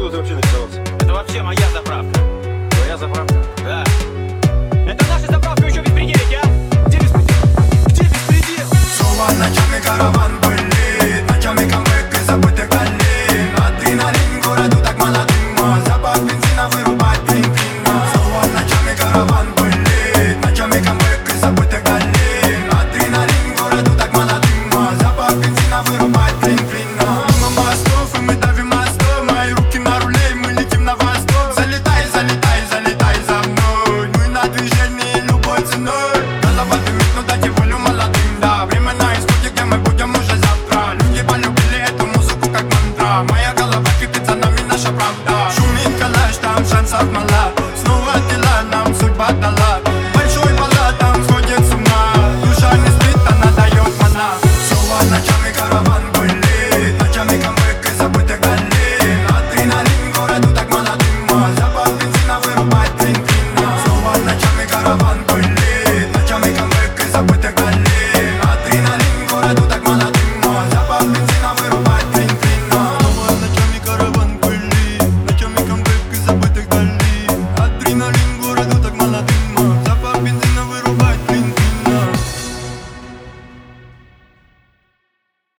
откуда ты вообще нарисовался? Это вообще моя заправка. Твоя заправка? Да. Это наша заправка еще беспределите, а? Где беспредел? Где беспредел? Снова ночами караван пылит Ночами камбэк из забытых долин Адреналин городу так молодым Запах бензина вырубает блин-блин Снова ночами караван пылит Ночами камбэк из забытых долин Адреналин городу так молодым Запах бензина вырубает правда. Шумит калаш, там шансов мало Снова дела нам судьба дала. Большой бала, там сходит с ума. Душа не спит, она дает мана. Село ночами караван